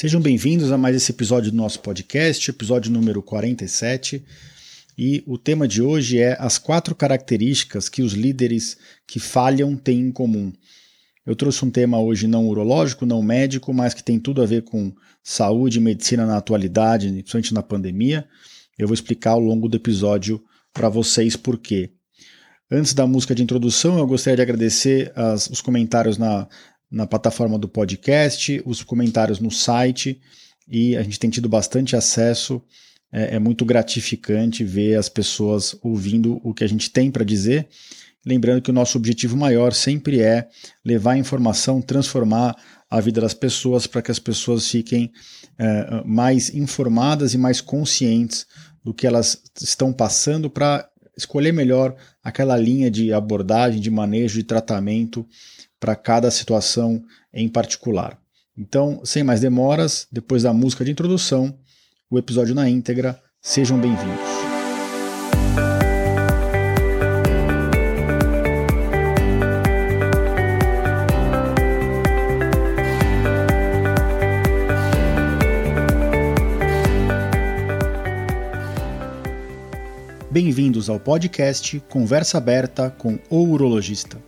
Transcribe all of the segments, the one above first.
Sejam bem-vindos a mais esse episódio do nosso podcast, episódio número 47. E o tema de hoje é as quatro características que os líderes que falham têm em comum. Eu trouxe um tema hoje não urológico, não médico, mas que tem tudo a ver com saúde e medicina na atualidade, principalmente na pandemia. Eu vou explicar ao longo do episódio para vocês por quê. Antes da música de introdução, eu gostaria de agradecer as, os comentários na, na plataforma do podcast, os comentários no site, e a gente tem tido bastante acesso. É, é muito gratificante ver as pessoas ouvindo o que a gente tem para dizer. Lembrando que o nosso objetivo maior sempre é levar a informação, transformar a vida das pessoas para que as pessoas fiquem é, mais informadas e mais conscientes do que elas estão passando para escolher melhor aquela linha de abordagem, de manejo, de tratamento para cada situação em particular. Então, sem mais demoras, depois da música de introdução, o episódio na íntegra, sejam bem-vindos. Bem-vindos ao podcast Conversa Aberta com o Urologista.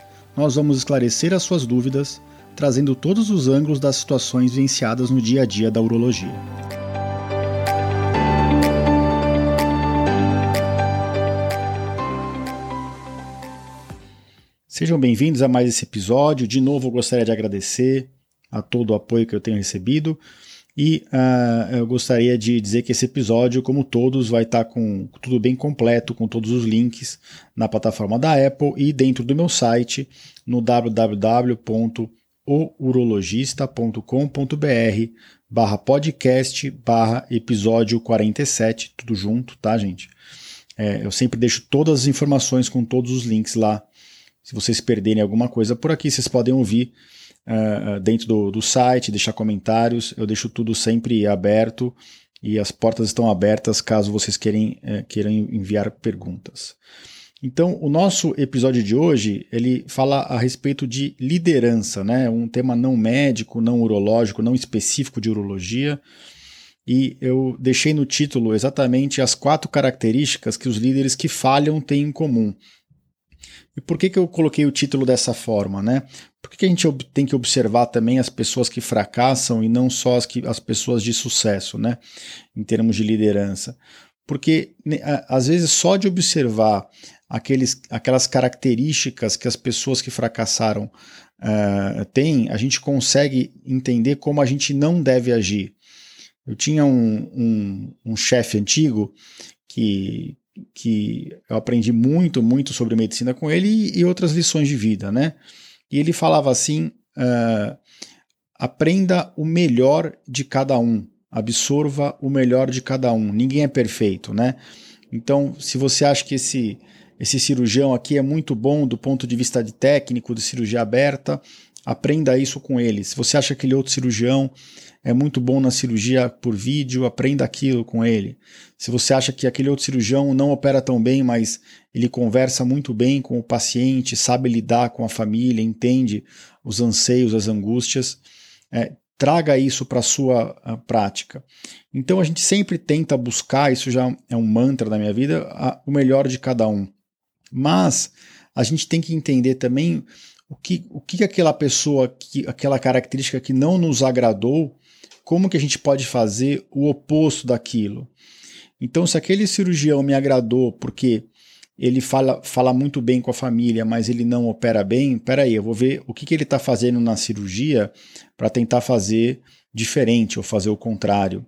nós vamos esclarecer as suas dúvidas, trazendo todos os ângulos das situações vivenciadas no dia a dia da urologia. Sejam bem-vindos a mais esse episódio. De novo, eu gostaria de agradecer a todo o apoio que eu tenho recebido. E uh, eu gostaria de dizer que esse episódio, como todos, vai estar tá com tudo bem completo, com todos os links na plataforma da Apple e dentro do meu site no www.ourologista.com.br barra podcast barra episódio 47, tudo junto, tá, gente? É, eu sempre deixo todas as informações com todos os links lá. Se vocês perderem alguma coisa por aqui, vocês podem ouvir uh, dentro do, do site, deixar comentários. Eu deixo tudo sempre aberto e as portas estão abertas caso vocês querem, uh, queiram enviar perguntas. Então, o nosso episódio de hoje, ele fala a respeito de liderança, né? Um tema não médico, não urológico, não específico de urologia. E eu deixei no título exatamente as quatro características que os líderes que falham têm em comum. E por que, que eu coloquei o título dessa forma, né? Por que, que a gente tem que observar também as pessoas que fracassam e não só as, que, as pessoas de sucesso, né? Em termos de liderança. Porque, né, às vezes, só de observar aqueles, aquelas características que as pessoas que fracassaram uh, têm, a gente consegue entender como a gente não deve agir. Eu tinha um, um, um chefe antigo que, que eu aprendi muito, muito sobre medicina com ele e, outras lições de vida, né? E ele falava assim: uh, aprenda o melhor de cada um, absorva o melhor de cada um. Ninguém é perfeito, né? Então, se você acha que esse esse cirurgião aqui é muito bom do ponto de vista de técnico de cirurgia aberta, aprenda isso com ele. Se você acha que aquele outro cirurgião é muito bom na cirurgia por vídeo, aprenda aquilo com ele. Se você acha que aquele outro cirurgião não opera tão bem, mas ele conversa muito bem com o paciente, sabe lidar com a família, entende os anseios, as angústias, é, traga isso para a sua prática. Então a gente sempre tenta buscar, isso já é um mantra da minha vida, a, o melhor de cada um. Mas a gente tem que entender também o que, o que aquela pessoa, que, aquela característica que não nos agradou, como que a gente pode fazer o oposto daquilo? Então, se aquele cirurgião me agradou porque ele fala, fala muito bem com a família, mas ele não opera bem, peraí, eu vou ver o que, que ele está fazendo na cirurgia para tentar fazer diferente ou fazer o contrário.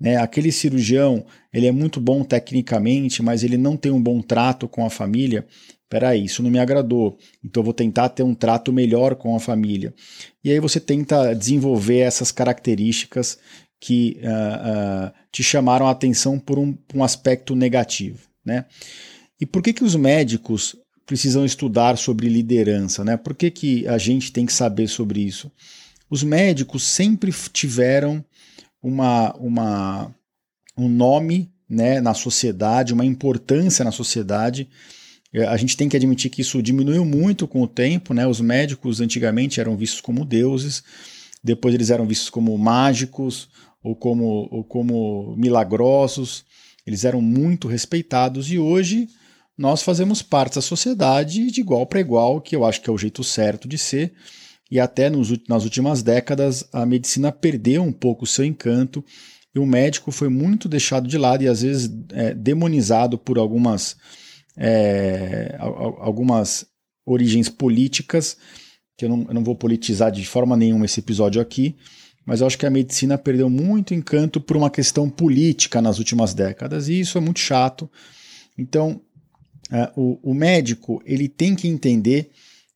Né? Aquele cirurgião, ele é muito bom tecnicamente, mas ele não tem um bom trato com a família. Peraí, isso não me agradou, então vou tentar ter um trato melhor com a família. E aí você tenta desenvolver essas características que uh, uh, te chamaram a atenção por um, um aspecto negativo, né? E por que, que os médicos precisam estudar sobre liderança, né? Por que, que a gente tem que saber sobre isso? Os médicos sempre tiveram uma, uma, um nome né, na sociedade, uma importância na sociedade. É, a gente tem que admitir que isso diminuiu muito com o tempo. Né? Os médicos antigamente eram vistos como deuses, depois eles eram vistos como mágicos ou como, ou como milagrosos. Eles eram muito respeitados e hoje nós fazemos parte da sociedade de igual para igual, que eu acho que é o jeito certo de ser. E até nos, nas últimas décadas a medicina perdeu um pouco o seu encanto e o médico foi muito deixado de lado e às vezes é, demonizado por algumas, é, algumas origens políticas, que eu não, eu não vou politizar de forma nenhuma esse episódio aqui, mas eu acho que a medicina perdeu muito encanto por uma questão política nas últimas décadas, e isso é muito chato. Então, uh, o, o, médico ele tem que entender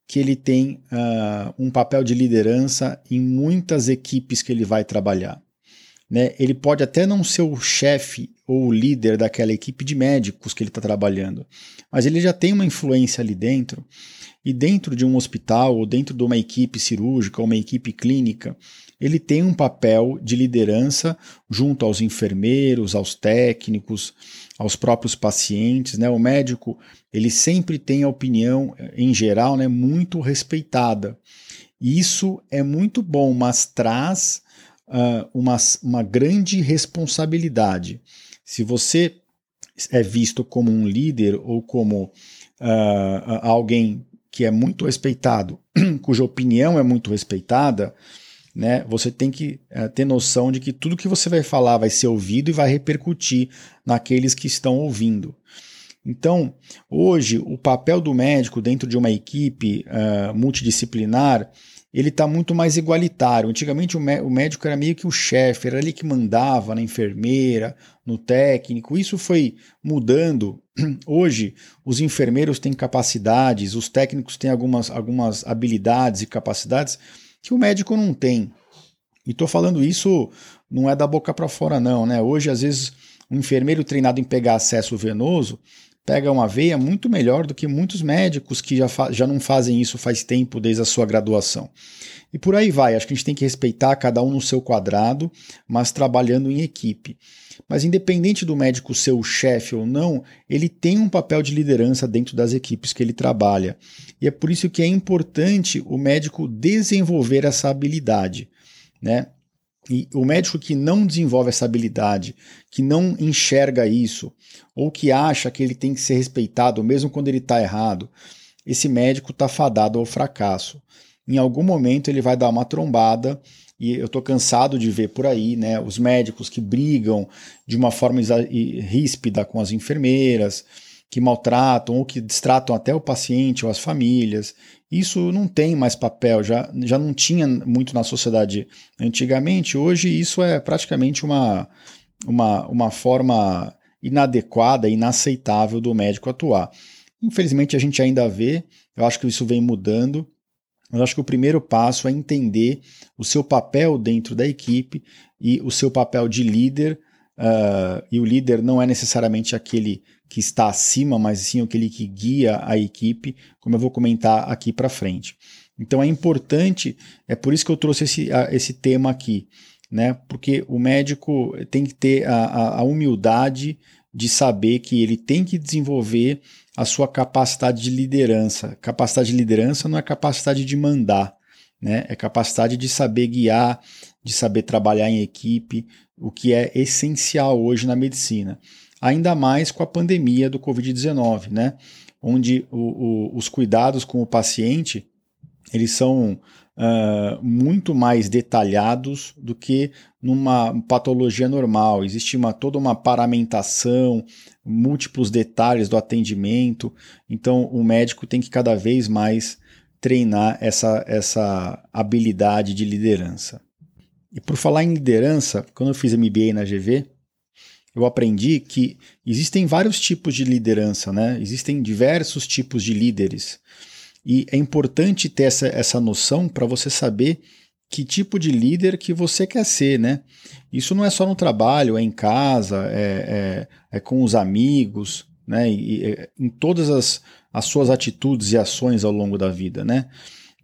que ele tem uh, um papel de liderança em muitas equipes que ele vai trabalhar. Né? Ele pode até não ser o chefe ou o líder daquela equipe de médicos que ele está trabalhando, mas ele já tem uma influência ali dentro. E dentro de um hospital, ou dentro de uma equipe cirúrgica, ou uma equipe clínica, ele tem um papel de liderança junto aos enfermeiros, aos técnicos, aos próprios pacientes. Né? O médico ele sempre tem a opinião, em geral, né, muito respeitada. Isso é muito bom, mas traz uh, uma, uma grande responsabilidade. Se você é visto como um líder ou como uh, alguém que é muito respeitado, cuja opinião é muito respeitada, né, você tem que uh, ter noção de que tudo que você vai falar vai ser ouvido e vai repercutir naqueles que estão ouvindo. Então, hoje, o papel do médico dentro de uma equipe uh, multidisciplinar ele está muito mais igualitário. Antigamente o, o, médico era meio que o chefe, era ele que mandava na enfermeira, no técnico. Isso foi mudando. Hoje os enfermeiros têm capacidades, os técnicos têm algumas, algumas habilidades e capacidades que o médico não tem. E estou falando isso não é da boca para fora não, né? Hoje às vezes um enfermeiro treinado em pegar acesso venoso pega uma veia muito melhor do que muitos médicos que já, já não fazem isso faz tempo desde a sua graduação. E por aí vai, acho que a gente tem que respeitar cada um no seu quadrado, mas trabalhando em equipe. Mas independente do médico ser o chefe ou não, ele tem um papel de liderança dentro das equipes que ele trabalha. E é por isso que é importante o médico desenvolver essa habilidade, né? E o médico que não desenvolve essa habilidade, que não enxerga isso, ou que acha que ele tem que ser respeitado mesmo quando ele está errado, esse médico está fadado ao fracasso. Em algum momento ele vai dar uma trombada, e eu estou cansado de ver por aí né, os médicos que brigam de uma forma ríspida com as enfermeiras, que maltratam ou que distratam até o paciente ou as famílias. Isso não tem mais papel, já, já não tinha muito na sociedade antigamente. Hoje isso é praticamente uma, uma, uma forma inadequada, inaceitável do médico atuar. Infelizmente a gente ainda vê, eu acho que isso vem mudando. Eu acho que o primeiro passo é entender o seu papel dentro da equipe e o seu papel de líder. Uh, e o líder não é necessariamente aquele que está acima, mas sim aquele que guia a equipe, como eu vou comentar aqui para frente. Então é importante, é por isso que eu trouxe esse, esse tema aqui, né? Porque o médico tem que ter a, a, humildade de saber que ele tem que desenvolver a sua capacidade de liderança. Capacidade de liderança não é capacidade de mandar, né? É capacidade de saber guiar, de saber trabalhar em equipe, o que é essencial hoje na medicina ainda mais com a pandemia do Covid-19, né? onde o, o, os cuidados com o paciente eles são uh, muito mais detalhados do que numa patologia normal. Existe uma, toda uma paramentação, múltiplos detalhes do atendimento, então o médico tem que cada vez mais treinar essa, essa habilidade de liderança. E por falar em liderança, quando eu fiz MBA na GV, eu aprendi que existem vários tipos de liderança, né? Existem diversos tipos de líderes. E é importante ter essa, essa noção para você saber que tipo de líder que você quer ser, né? Isso não é só no trabalho, é em casa, é, é, é com os amigos, né? E, e, em todas as, as suas atitudes e ações ao longo da vida, né?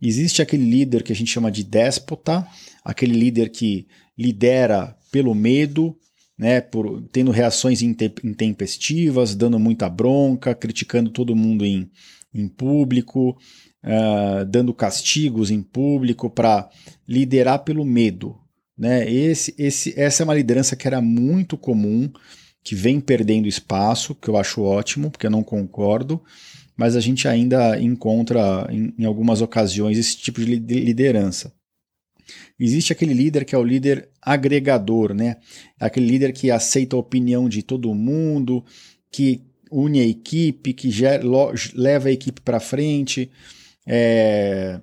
Existe aquele líder que a gente chama de déspota, aquele líder que lidera pelo medo, né, por, tendo reações intempestivas, dando muita bronca, criticando todo mundo em, em público, uh, dando castigos em público para liderar pelo medo. Né? Esse, esse, essa é uma liderança que era muito comum, que vem perdendo espaço, que eu acho ótimo, porque eu não concordo, mas a gente ainda encontra em, em algumas ocasiões esse tipo de liderança. Existe aquele líder que é o líder agregador, né? Aquele líder que aceita a opinião de todo mundo, que une a equipe, que leva a equipe para frente, é,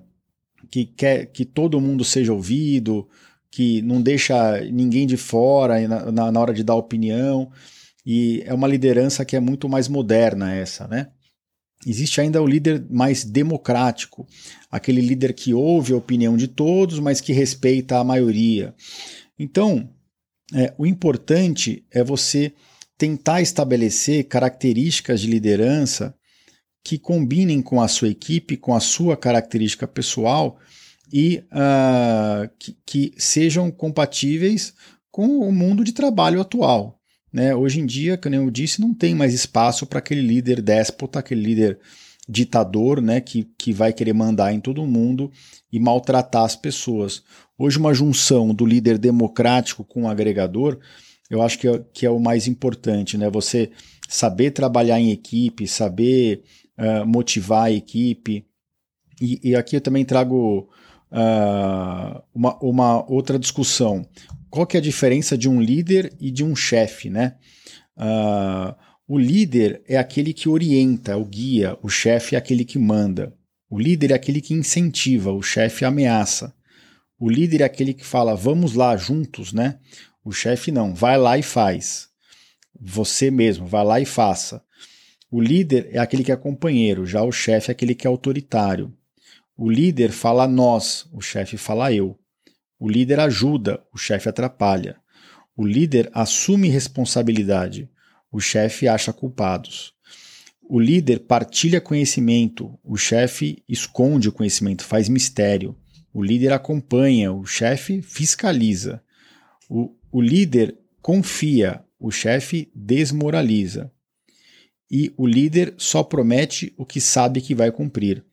que quer que todo mundo seja ouvido, que não deixa ninguém de fora na, na hora de dar opinião. E é uma liderança que é muito mais moderna essa, né? Existe ainda o líder mais democrático, aquele líder que ouve a opinião de todos, mas que respeita a maioria. Então, é, o importante é você tentar estabelecer características de liderança que combinem com a sua equipe, com a sua característica pessoal e uh, que, que sejam compatíveis com o mundo de trabalho atual. Né? Hoje em dia, como eu disse, não tem mais espaço para aquele líder déspota, aquele líder ditador, né, que, que vai querer mandar em todo mundo e maltratar as pessoas. Hoje, uma junção do líder democrático com o agregador, eu acho que é, que é o mais importante, né? Você saber trabalhar em equipe, saber uh, motivar a equipe. E, e, aqui eu também trago uh, uma, uma outra discussão qual que é a diferença de um líder e de um chefe, né? Uh, o líder é aquele que orienta, o guia, o chefe é aquele que manda. O líder é aquele que incentiva, o chefe ameaça. O líder é aquele que fala, vamos lá juntos, né? O chefe não, vai lá e faz. Você mesmo, vai lá e faça. O líder é aquele que é companheiro, já o chefe é aquele que é autoritário. O líder fala nós, o chefe fala eu. O líder ajuda, o chefe atrapalha. O líder assume responsabilidade, o chefe acha culpados. O líder partilha conhecimento, o chefe esconde o conhecimento, faz mistério. O líder acompanha, o chefe fiscaliza. O, o líder confia, o chefe desmoraliza. E o líder só promete o que sabe que vai cumprir.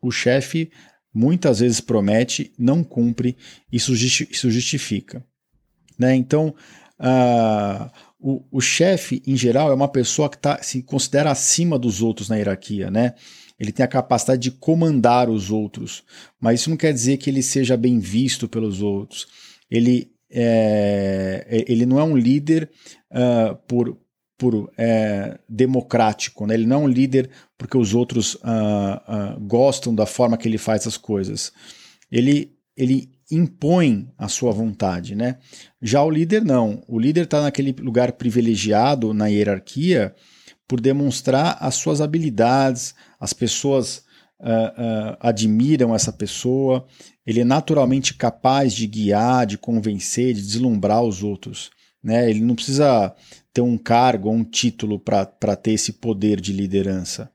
O chefe muitas vezes promete, não cumpre, isso, justifica. Né? Então, uh, o, o chefe, em geral, é uma pessoa que tá, se considera acima dos outros na hierarquia. Né? Ele tem a capacidade de comandar os outros, mas isso não quer dizer que ele seja bem visto pelos outros. Ele, é, ele não é um líder uh, por, por é, democrático, né? ele não é um líder porque os outros uh, uh, gostam da forma que ele faz as coisas. Ele, ele impõe a sua vontade. Né? Já o líder não. O líder está naquele lugar privilegiado na hierarquia por demonstrar as suas habilidades, as pessoas uh, admiram essa pessoa, ele é naturalmente capaz de guiar, de convencer, de deslumbrar os outros. Né? Ele não precisa ter um cargo ou um título para ter esse poder de liderança.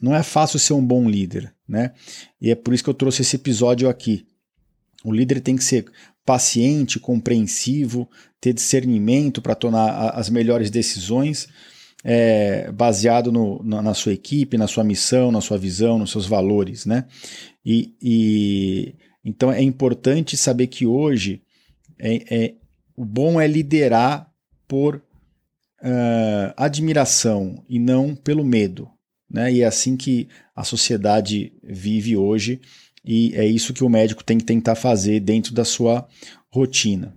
Não é fácil ser um bom líder, né? E é por isso que eu trouxe esse episódio aqui. O líder tem que ser paciente, compreensivo, ter discernimento para tomar as melhores decisões, é, baseado no, na, na, sua equipe, na sua missão, na sua visão, nos seus valores, né? E, e então é importante saber que hoje é, é, o bom é liderar por uh, admiração e não pelo medo. Né? E é assim que a sociedade vive hoje, e é isso que o médico tem que tentar fazer dentro da sua rotina.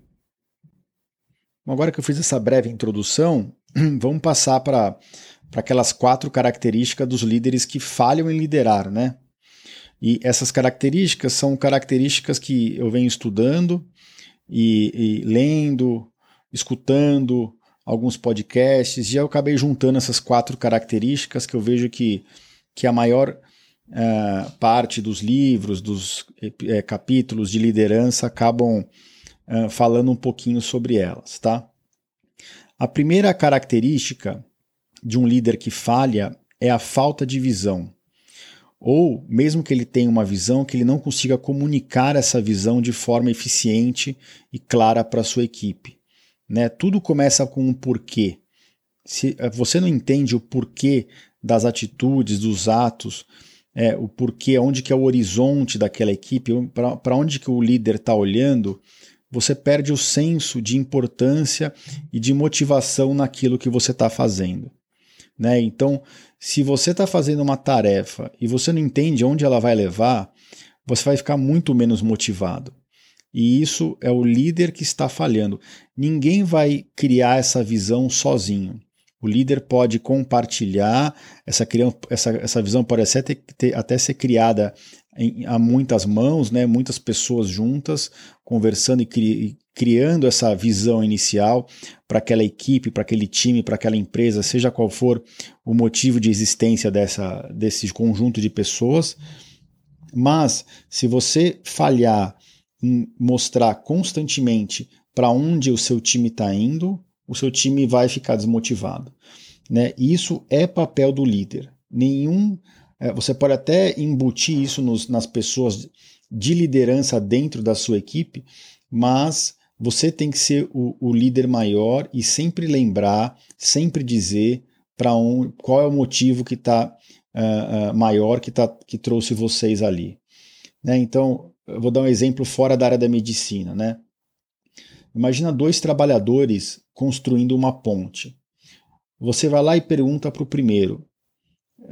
Agora que eu fiz essa breve introdução, vamos passar para aquelas quatro características dos líderes que falham em liderar, né? E essas características são características que eu venho estudando e, e lendo, escutando, alguns podcasts, e eu acabei juntando essas quatro características que eu vejo que, que a maior uh, parte dos livros, dos é, capítulos de liderança acabam uh, falando um pouquinho sobre elas, tá? A primeira característica de um líder que falha é a falta de visão. Ou, mesmo que ele tenha uma visão, que ele não consiga comunicar essa visão de forma eficiente e clara para a sua equipe. Né? Tudo começa com um porquê. Se você não entende o porquê das atitudes, dos atos, é, o porquê, onde que é o horizonte daquela equipe, para onde que o líder está olhando, você perde o senso de importância e de motivação naquilo que você está fazendo. Né? Então, se você está fazendo uma tarefa e você não entende onde ela vai levar, você vai ficar muito menos motivado. E isso é o líder que está falhando. Ninguém vai criar essa visão sozinho. O líder pode compartilhar, essa, essa, essa visão pode até, ter, até ser criada em, a muitas mãos, né, muitas pessoas juntas, conversando e, cri, criando essa visão inicial para aquela equipe, para aquele time, para aquela empresa, seja qual for o motivo de existência dessa, desse conjunto de pessoas. Mas se você falhar em mostrar constantemente para onde o seu time está indo, o seu time vai ficar desmotivado. Né? Isso é papel do líder. Nenhum, é, você pode até embutir isso nos, nas pessoas de liderança dentro da sua equipe, mas você tem que ser o, o líder maior e sempre lembrar, sempre dizer para um, qual é o motivo que está uh, uh, é, maior que, tá, que trouxe vocês ali. Né? Então, eu vou dar um exemplo fora da área da medicina. Né? Imagina dois trabalhadores construindo uma ponte. Você vai lá e pergunta para o primeiro: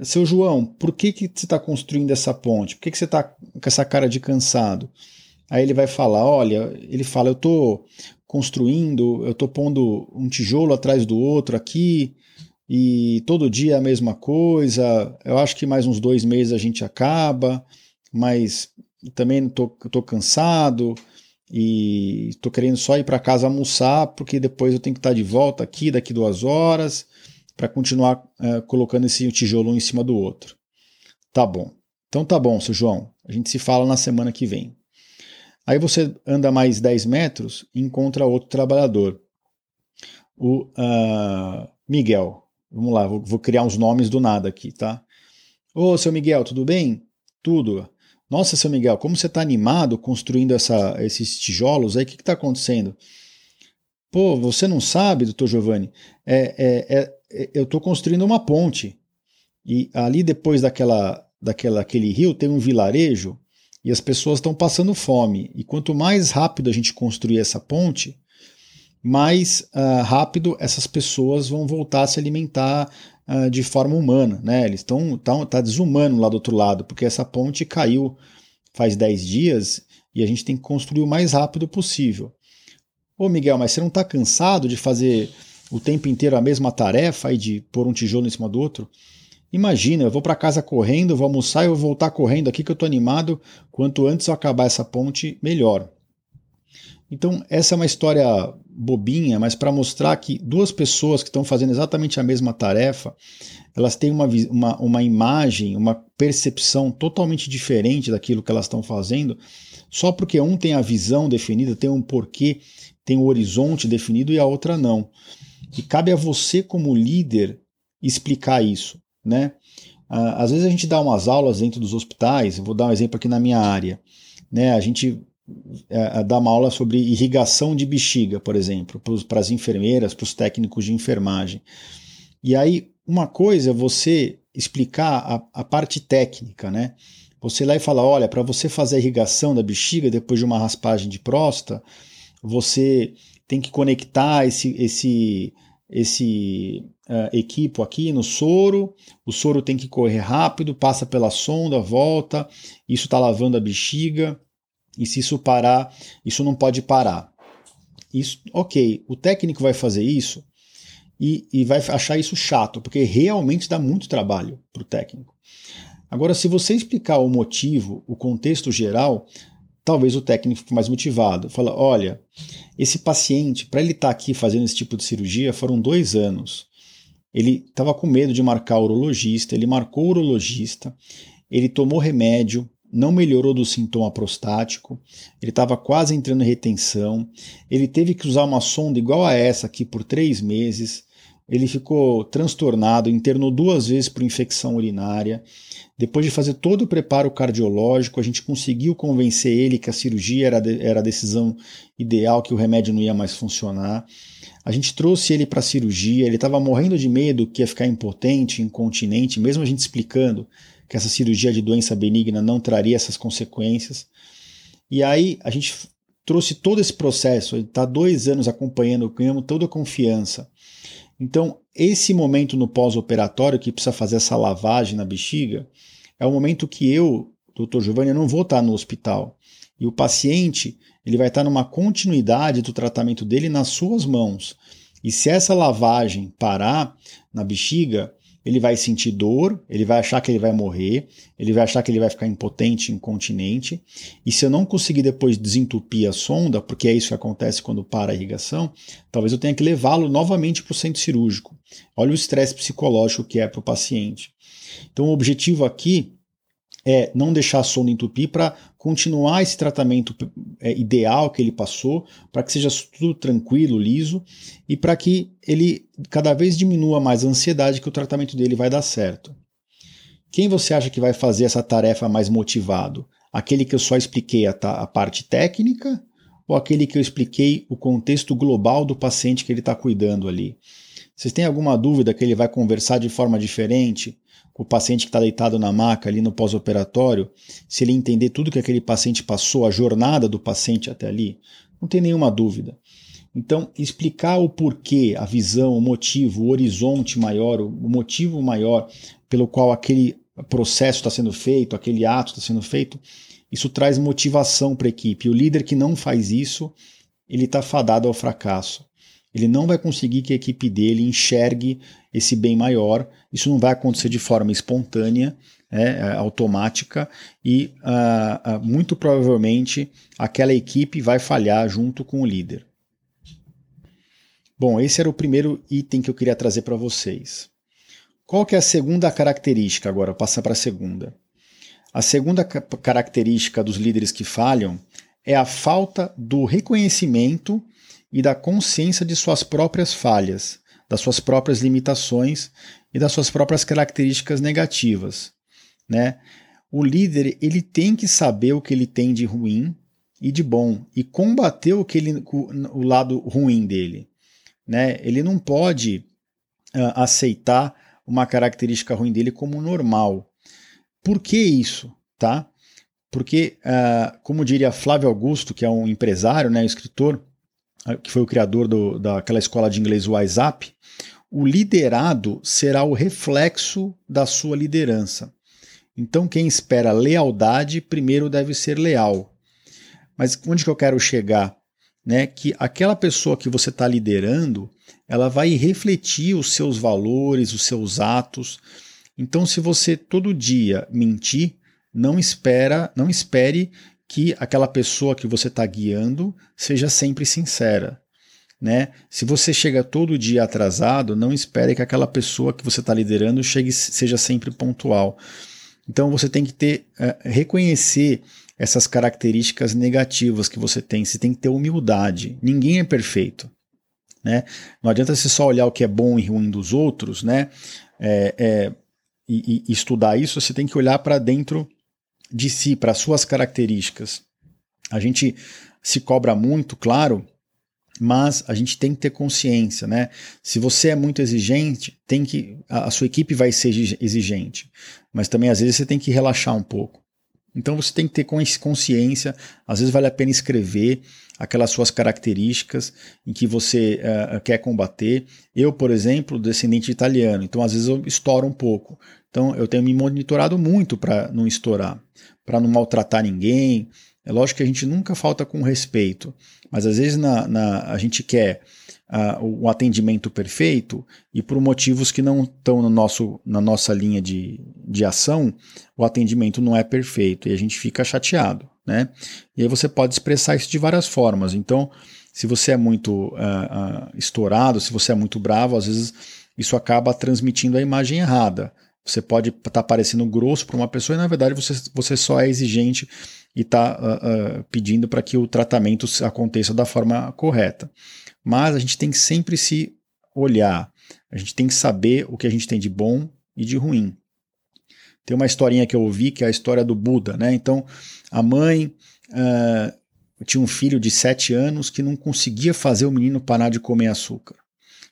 Seu João, por que, que você está construindo essa ponte? Por que, que você está com essa cara de cansado? Aí ele vai falar: Olha, ele fala, eu estou construindo, eu estou pondo um tijolo atrás do outro aqui, e todo dia é a mesma coisa. Eu acho que mais uns dois meses a gente acaba, mas também estou cansado e estou querendo só ir para casa almoçar, porque depois eu tenho que estar tá de volta aqui daqui duas horas para continuar uh, colocando esse tijolo um em cima do outro. Tá bom. Então tá bom, seu João. A gente se fala na semana que vem. Aí você anda mais 10 metros e encontra outro trabalhador. O uh, Miguel. Vamos lá, vou, vou criar uns nomes do nada aqui, tá? Ô, seu Miguel, tudo bem? Tudo. Nossa, seu Miguel, como você está animado construindo essa, esses tijolos aí, o que está acontecendo? Pô, você não sabe, doutor Giovanni, é, é, é, é eu estou construindo uma ponte. E ali depois daquela, daquela aquele rio tem um vilarejo e as pessoas estão passando fome. E quanto mais rápido a gente construir essa ponte, mais uh, rápido essas pessoas vão voltar a se alimentar uh, de forma humana, né? Eles estão tá, tá desumano lá do outro lado, porque essa ponte caiu faz 10 dias e a gente tem que construir o mais rápido possível. Ô Miguel, mas você não está cansado de fazer o tempo inteiro a mesma tarefa e de pôr um tijolo em cima do outro? Imagina, eu vou para casa correndo, vou almoçar e vou voltar correndo aqui que eu estou animado. Quanto antes eu acabar essa ponte, melhor. Então, essa é uma história bobinha, mas para mostrar que duas pessoas que estão fazendo exatamente a mesma tarefa, elas têm uma, uma, uma imagem, uma percepção totalmente diferente daquilo que elas estão fazendo, só porque um tem a visão definida, tem um porquê, tem um horizonte definido e a outra não. E cabe a você, como líder, explicar isso. Né? Às vezes a gente dá umas aulas dentro dos hospitais, vou dar um exemplo aqui na minha área. Né? A gente é, dar uma aula sobre irrigação de bexiga, por exemplo, para as enfermeiras, para os técnicos de enfermagem. E aí, uma coisa é você explicar a, a parte técnica, né? Você lá e fala: olha, para você fazer a irrigação da bexiga depois de uma raspagem de próstata, você tem que conectar esse, esse, esse uh, equipo aqui no soro, o soro tem que correr rápido, passa pela sonda, volta, isso está lavando a bexiga, e se isso parar, isso não pode parar. Isso, ok, o técnico vai fazer isso e, e vai achar isso chato, porque realmente dá muito trabalho para o técnico. Agora, se você explicar o motivo, o contexto geral, talvez o técnico mais motivado. Fala: olha, esse paciente, para ele estar tá aqui fazendo esse tipo de cirurgia, foram dois anos. Ele estava com medo de marcar o urologista, ele marcou o urologista, ele tomou remédio, não melhorou do sintoma prostático, ele estava quase entrando em retenção, ele teve que usar uma sonda igual a essa aqui por três meses, ele ficou transtornado, internou duas vezes por infecção urinária. Depois de fazer todo o preparo cardiológico, a gente conseguiu convencer ele que a cirurgia era, era a decisão ideal, que o remédio não ia mais funcionar. A gente trouxe ele para a cirurgia, ele estava morrendo de medo que ia ficar impotente, incontinente, mesmo a gente explicando que essa cirurgia de doença benigna não traria essas consequências. E aí a gente trouxe todo esse processo, ele está dois anos acompanhando, ganhamos toda a confiança. Então, esse momento no pós-operatório que precisa fazer essa lavagem na bexiga, é o momento que eu, doutor Giovanni, não vou estar no hospital. E o paciente ele vai estar numa continuidade do tratamento dele nas suas mãos. E se essa lavagem parar na bexiga, ele vai sentir dor, ele vai achar que ele vai morrer, ele vai achar que ele vai ficar impotente, incontinente. E se eu não conseguir depois desentupir a sonda, porque é isso que acontece quando para a irrigação, talvez eu tenha que levá-lo novamente para o centro cirúrgico. Olha o estresse psicológico que é para o paciente. Então, o objetivo aqui é não deixar a sonda entupir para continuar esse tratamento é, ideal que ele passou, para que seja tudo tranquilo, liso e para que ele cada vez diminua mais a ansiedade que o tratamento dele vai dar certo. Quem você acha que vai fazer essa tarefa mais motivado? Aquele que eu só expliquei a, a parte técnica ou aquele que eu expliquei o contexto global do paciente que ele está cuidando ali? Vocês têm alguma dúvida que ele vai conversar de forma diferente? O paciente que está deitado na maca ali no pós-operatório, se ele entender tudo que aquele paciente passou, a jornada do paciente até ali, não tem nenhuma dúvida. Então, explicar o porquê, a visão, o motivo, o horizonte maior, o motivo maior pelo qual aquele processo está sendo feito, aquele ato está sendo feito, isso traz motivação para a equipe. O líder que não faz isso, ele está fadado ao fracasso. Ele não vai conseguir que a equipe dele enxergue esse bem maior. Isso não vai acontecer de forma espontânea, é, é, automática, e uh, uh, muito provavelmente aquela equipe vai falhar junto com o líder. Bom, esse era o primeiro item que eu queria trazer para vocês. Qual que é a segunda característica agora? Passar para a segunda. A segunda característica dos líderes que falham é a falta do reconhecimento e da consciência de suas próprias falhas, das suas próprias limitações e das suas próprias características negativas, né? O líder ele tem que saber o que ele tem de ruim e de bom e combater o que ele, o lado ruim dele, né? Ele não pode uh, aceitar uma característica ruim dele como normal. Por que isso, tá? Porque, uh, como diria Flávio Augusto, que é um empresário, né, escritor, que foi o criador do, daquela escola de inglês WhatsApp, o liderado será o reflexo da sua liderança. Então, quem espera lealdade, primeiro deve ser leal. Mas onde que eu quero chegar? Né? Que aquela pessoa que você está liderando, ela vai refletir os seus valores, os seus atos. Então, se você todo dia mentir, não espera, não espere que aquela pessoa que você está guiando seja sempre sincera. Né? Se você chega todo dia atrasado, não espere que aquela pessoa que você está liderando chegue, seja sempre pontual. Então você tem que ter, uh, reconhecer essas características negativas que você tem. Você tem que ter humildade. Ninguém é perfeito. Né? Não adianta você só olhar o que é bom e ruim dos outros, né? É, é, e, e, estudar isso, você tem que olhar para dentro de si, para suas características. A gente se cobra muito, claro, mas a gente tem que ter consciência, né? Se você é muito exigente, tem que a, a sua equipe vai ser exigente, mas também às vezes você tem que relaxar um pouco. Então você tem que ter consciência, às vezes vale a pena escrever aquelas suas características em que você uh, quer combater. Eu, por exemplo, descendente de italiano, então às vezes eu estouro um pouco. Então eu tenho me monitorado muito para não estourar, para não maltratar ninguém. É lógico que a gente nunca falta com respeito, mas às vezes na, na a gente quer uh, o atendimento perfeito e por motivos que não estão no na nossa linha de, de ação, o atendimento não é perfeito e a gente fica chateado. Né? E aí você pode expressar isso de várias formas. Então, se você é muito uh, uh, estourado, se você é muito bravo, às vezes isso acaba transmitindo a imagem errada. Você pode estar tá parecendo grosso para uma pessoa e na verdade você, você só é exigente e está uh, uh, pedindo para que o tratamento aconteça da forma correta. Mas a gente tem que sempre se olhar, a gente tem que saber o que a gente tem de bom e de ruim. Tem uma historinha que eu ouvi que é a história do Buda, né? Então a mãe uh, tinha um filho de sete anos que não conseguia fazer o menino parar de comer açúcar.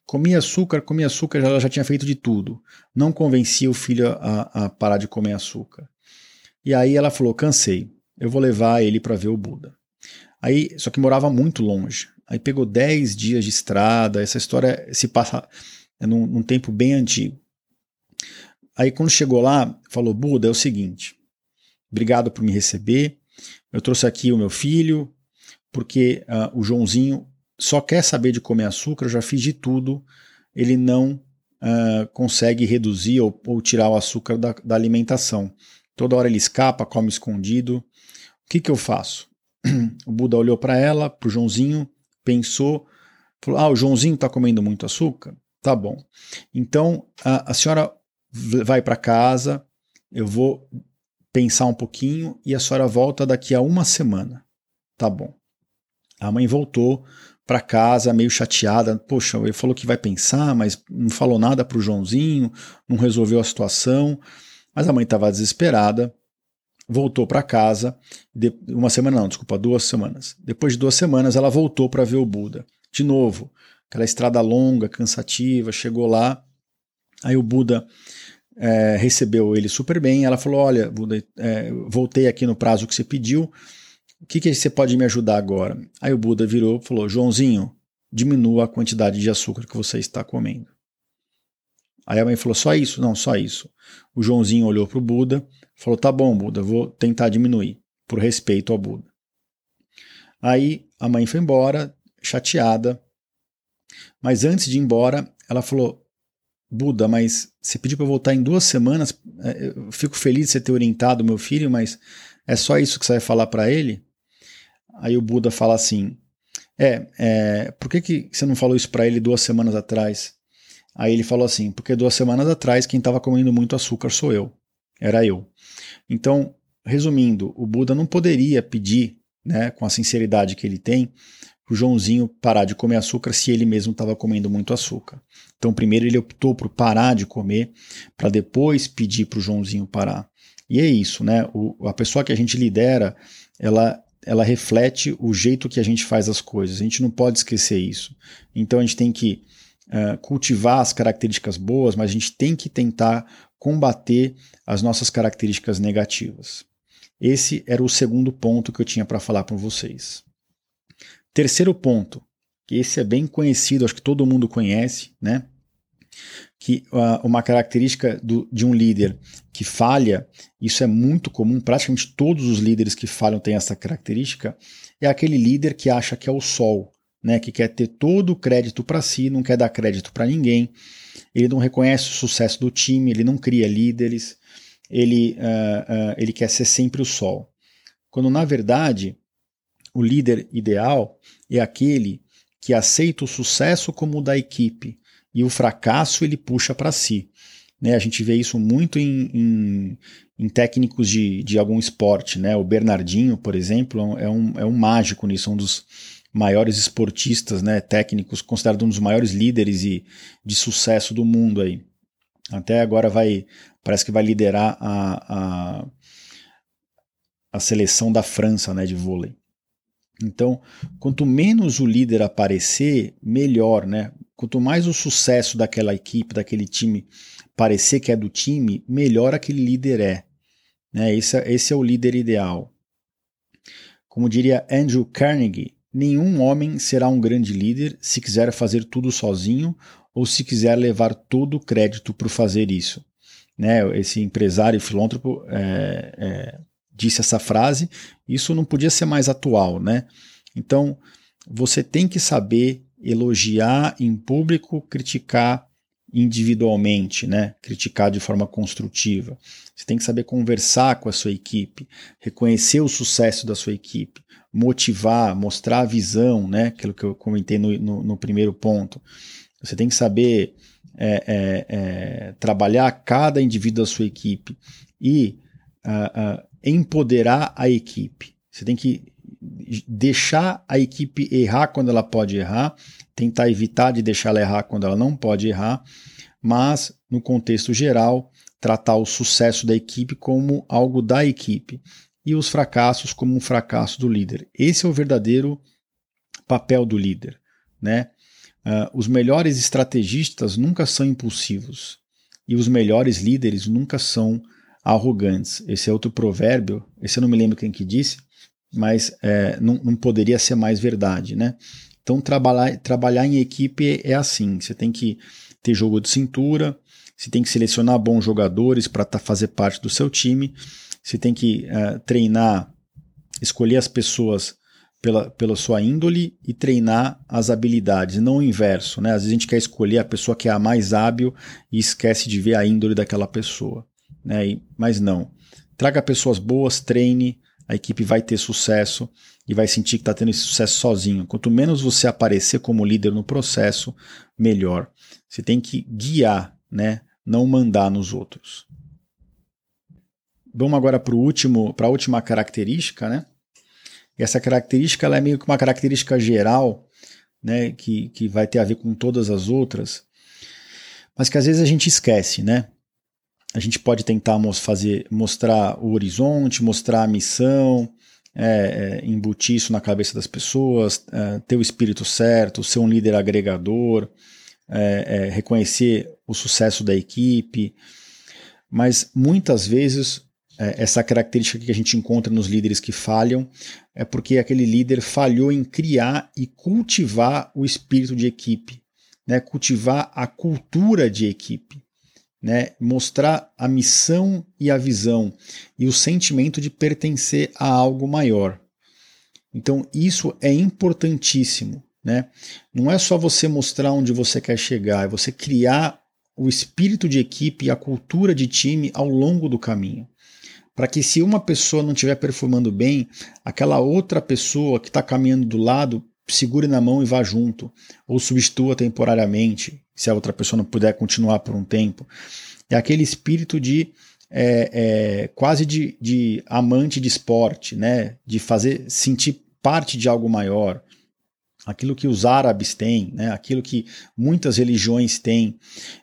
Comia açúcar, comia açúcar, ela já tinha feito de tudo. Não convencia o filho a, a parar de comer açúcar. E aí ela falou: cansei, eu vou levar ele para ver o Buda. Aí, só que morava muito longe. Aí pegou 10 dias de estrada. Essa história se passa num, num tempo bem antigo. Aí quando chegou lá, falou: Buda, é o seguinte, obrigado por me receber. Eu trouxe aqui o meu filho, porque uh, o Joãozinho só quer saber de comer açúcar, eu já fiz de tudo, ele não uh, consegue reduzir ou, ou, tirar o açúcar da, da, alimentação. Toda hora ele escapa, come escondido. O que, que eu faço? o Buda olhou para ela, para o Joãozinho, pensou, falou: Ah, o Joãozinho está comendo muito açúcar? Tá bom. Então a, a senhora vai para casa, eu vou pensar um pouquinho e a senhora volta daqui a uma semana. Tá bom. A mãe voltou, para casa meio chateada. Poxa, ele falou que vai pensar, mas não falou nada para o Joãozinho, não resolveu a situação. Mas a mãe estava desesperada, voltou para casa. De, uma semana não, desculpa, duas semanas. Depois de duas semanas, ela voltou para ver o Buda. De novo, aquela estrada longa, cansativa, chegou lá. Aí o Buda é, recebeu ele super bem. Ela falou: Olha, Buda, é, voltei aqui no prazo que você pediu o que, que você pode me ajudar agora? Aí o Buda virou e falou: Joãozinho, diminua a quantidade de açúcar que você está comendo. Aí a mãe falou: só isso? Não, só isso. O Joãozinho olhou para o Buda falou: tá bom, Buda, vou tentar diminuir, por respeito ao Buda. Aí a mãe foi embora, chateada. Mas antes de ir embora, ela falou: Buda, mas você pediu para eu voltar em duas semanas. É, eu fico feliz de você ter orientado meu filho, mas é só isso que você vai falar para ele? Aí o Buda fala assim: É, é por que, que você não falou isso para ele duas semanas atrás? Aí ele falou assim: Porque duas semanas atrás quem estava comendo muito açúcar sou eu. Era eu. Então, resumindo, o Buda não poderia pedir, né, com a sinceridade que ele tem, o Joãozinho parar de comer açúcar se ele mesmo estava comendo muito açúcar. Então, primeiro ele optou por parar de comer, para depois pedir para o Joãozinho parar. E é isso, né? O, a pessoa que a gente lidera, ela ela reflete o jeito que a gente faz as coisas. A gente não pode esquecer isso. Então a gente tem que uh, cultivar as características boas, mas a gente tem que tentar combater as nossas características negativas. Esse era o segundo ponto que eu tinha para falar para vocês. Terceiro ponto, que esse é bem conhecido, acho que todo mundo conhece, né? Que uh, uma característica do, de um líder que falha, isso é muito comum, praticamente todos os líderes que falham têm essa característica, é aquele líder que acha que é o sol, né, que quer ter todo o crédito para si, não quer dar crédito para ninguém, ele não reconhece o sucesso do time, ele não cria líderes, ele, uh, uh, ele quer ser sempre o sol. Quando na verdade o líder ideal é aquele que aceita o sucesso como o da equipe, e o fracasso ele puxa para si. Né, a gente vê isso muito em, em, em, técnicos de, de algum esporte. Né? O Bernardinho, por exemplo, é um, é um mágico nisso, um dos maiores esportistas, né, técnicos, considerado um dos maiores líderes e, de sucesso do mundo. Aí. Até agora vai, parece que vai liderar a, a, a seleção da França né, de vôlei. Então, quanto menos o líder aparecer, melhor, né? Quanto mais o sucesso daquela equipe, daquele time parecer que é do time, melhor aquele líder é. Né? Esse, é, esse é o líder ideal. Como diria Andrew Carnegie, nenhum homem será um grande líder se quiser fazer tudo sozinho ou se quiser levar todo o crédito por fazer isso. Né? Esse empresário filântropo é, é, disse essa frase, isso não podia ser mais atual. Né? Então, você tem que saber elogiar em público, criticar individualmente, né? Criticar de forma construtiva. Você tem que saber conversar com a sua equipe, reconhecer o sucesso da sua equipe, motivar, mostrar a visão, né? Aquilo que eu comentei no, no, no primeiro ponto. Você tem que saber é, é, é, trabalhar cada indivíduo da sua equipe e uh, uh, empoderar a equipe. Você tem que deixar a equipe errar quando ela pode errar, tentar evitar de deixar ela errar quando ela não pode errar, mas no contexto geral, tratar o sucesso da equipe como algo da equipe e os fracassos como um fracasso do líder. Esse é o verdadeiro papel do líder, né? Uh, os melhores estrategistas nunca são impulsivos e os melhores líderes nunca são arrogantes. Esse é outro provérbio, esse eu não me lembro quem que disse, mas é, não, não, poderia ser mais verdade, né? Então trabalhar, trabalhar em equipe é assim, você tem que ter jogo de cintura, você tem que selecionar bons jogadores para tá, fazer parte do seu time, você tem que uh, treinar, escolher as pessoas pela, pela sua índole e treinar as habilidades, não o inverso. Né? Às vezes a gente quer escolher a pessoa que é a mais hábil e esquece de ver a índole daquela pessoa. Né? E, mas não. Traga pessoas boas, treine, a equipe vai ter sucesso e vai sentir que está tendo esse sucesso sozinho. Quanto menos você aparecer como líder no processo, melhor. Você tem que guiar, né? não mandar nos outros. Vamos agora para a última característica, né? Essa característica ela é meio que uma característica geral, né, que, que vai ter a ver com todas as outras, mas que às vezes a gente esquece, né? A gente pode tentar fazer, mostrar o horizonte, mostrar a missão, é, é, embutir isso na cabeça das pessoas, é, ter o espírito certo, ser um líder agregador, é, é, reconhecer o sucesso da equipe, mas muitas vezes é, essa característica que a gente encontra nos líderes que falham é porque aquele líder falhou em criar e cultivar o espírito de equipe, né? cultivar a cultura de equipe, né? mostrar a missão e a visão e o sentimento de pertencer a algo maior. Então, isso é importantíssimo. Né? Não é só você mostrar onde você quer chegar, é você criar o espírito de equipe e a cultura de time ao longo do caminho para que se uma pessoa não estiver performando bem, aquela outra pessoa que está caminhando do lado segure na mão e vá junto, ou substitua temporariamente, se a outra pessoa não puder continuar por um tempo. É aquele espírito de é, é, quase de, de amante de esporte, né? de fazer sentir parte de algo maior, aquilo que os árabes têm, né, aquilo que muitas religiões têm.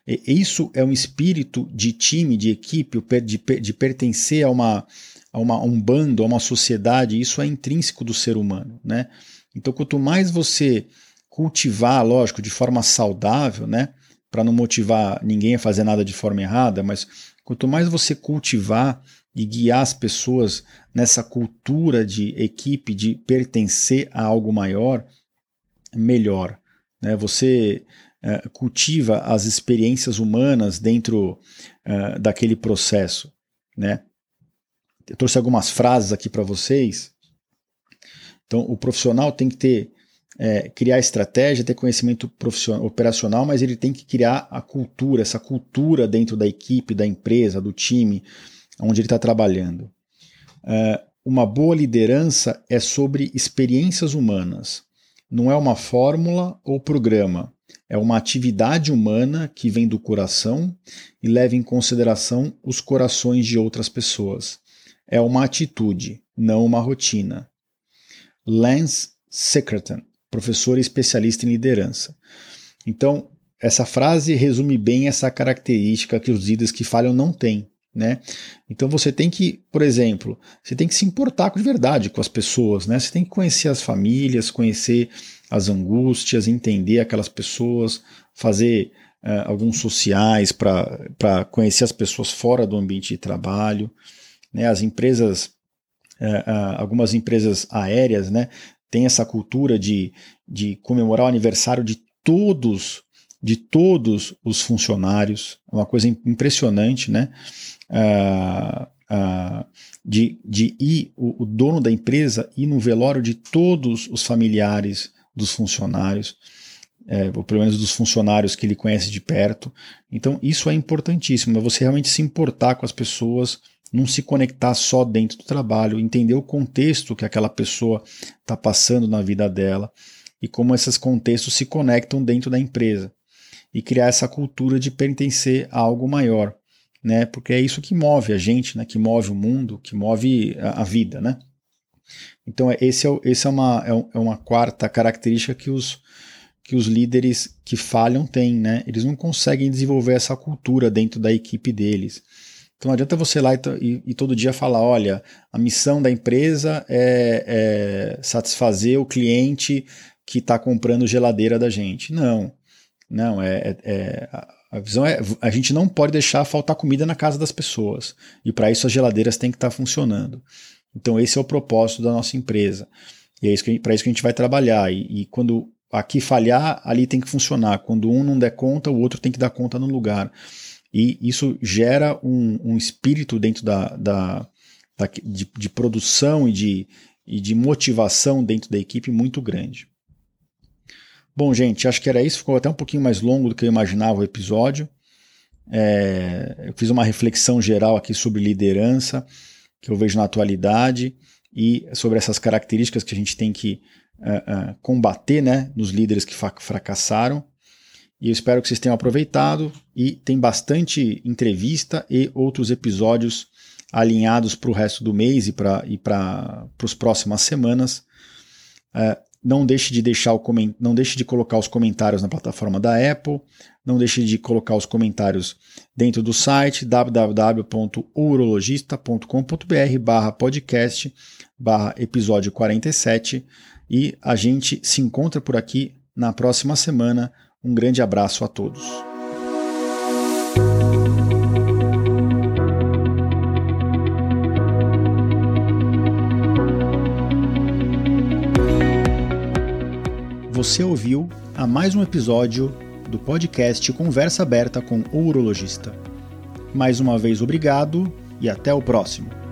E isso é um espírito de time, de equipe, de, de pertencer a, uma, a, uma, a um bando, a uma sociedade, isso é intrínseco do ser humano. Né? Então, quanto mais você cultivar, lógico, de forma saudável, né, para não motivar ninguém a fazer nada de forma errada, mas quanto mais você cultivar e guiar as pessoas nessa cultura de equipe, de pertencer a algo maior, melhor. Né? Você uh, cultiva as experiências humanas dentro uh, daquele processo. Né? Eu trouxe algumas frases aqui para vocês. Então, o profissional tem que ter é, criar estratégia, ter conhecimento operacional, mas ele tem que criar a cultura, essa cultura dentro da equipe, da empresa, do time, onde ele está trabalhando. Uh, uma boa liderança é sobre experiências humanas não é uma fórmula ou programa, é uma atividade humana que vem do coração e leva em consideração os corações de outras pessoas. É uma atitude, não uma rotina. Lance Secretan, professor e especialista em liderança. Então, essa frase resume bem essa característica que os líderes que falham não têm. Né? Então você tem que, por exemplo, você tem que se importar de verdade com as pessoas, né? Você tem que conhecer as famílias, conhecer as angústias, entender aquelas pessoas, fazer uh, alguns sociais para conhecer as pessoas fora do ambiente de trabalho. Né? As empresas, uh, uh, algumas empresas aéreas, né, têm essa cultura de, de comemorar o aniversário de todos de todos os funcionários, é uma coisa impressionante, né? Uh, uh, de, de ir, o, o, dono da empresa ir no velório de todos os familiares dos funcionários, é, ou pelo menos dos funcionários que ele conhece de perto. Então, isso é importantíssimo, é você realmente se importar com as pessoas, não se conectar só dentro do trabalho, entender o contexto que aquela pessoa está passando na vida dela e como esses contextos se conectam dentro da empresa. e criar essa cultura de pertencer a algo maior, né? Porque é isso que move a gente, né? Que move o mundo, que move a, a vida, né? Então esse é, esse é, uma, é, é uma quarta característica que os, que os líderes que falham têm, né? Eles não conseguem desenvolver essa cultura dentro da equipe deles. Então não adianta você ir lá e, e, e todo dia falar, olha, a missão da empresa é, é satisfazer o cliente que está comprando geladeira da gente. Não, não, é, é, é, a visão é a gente não pode deixar faltar comida na casa das pessoas. E para isso as geladeiras têm que estar tá funcionando. Então esse é o propósito da nossa empresa. E é para isso que a gente vai trabalhar. E, e quando aqui falhar, ali tem que funcionar. Quando um não der conta, o outro tem que dar conta no lugar. E isso gera um, um espírito dentro da, da, da de, de, produção e de, e de motivação dentro da equipe muito grande. Bom, gente, acho que era isso. Ficou até um pouquinho mais longo do que eu imaginava o episódio. É, eu fiz uma reflexão geral aqui sobre liderança, que eu vejo na atualidade, e sobre essas características que a gente tem que uh, uh, combater né, nos líderes que fracassaram. E eu espero que vocês tenham aproveitado e tem bastante entrevista e outros episódios alinhados para o resto do mês e para e as próximas semanas. Uh, não deixe de deixar o não deixe de colocar os comentários na plataforma da Apple, não deixe de colocar os comentários dentro do site www.urologista.com.br/podcast episódio 47 e a gente se encontra por aqui na próxima semana um grande abraço a todos. Você ouviu a mais um episódio do podcast Conversa Aberta com o Urologista. Mais uma vez, obrigado e até o próximo.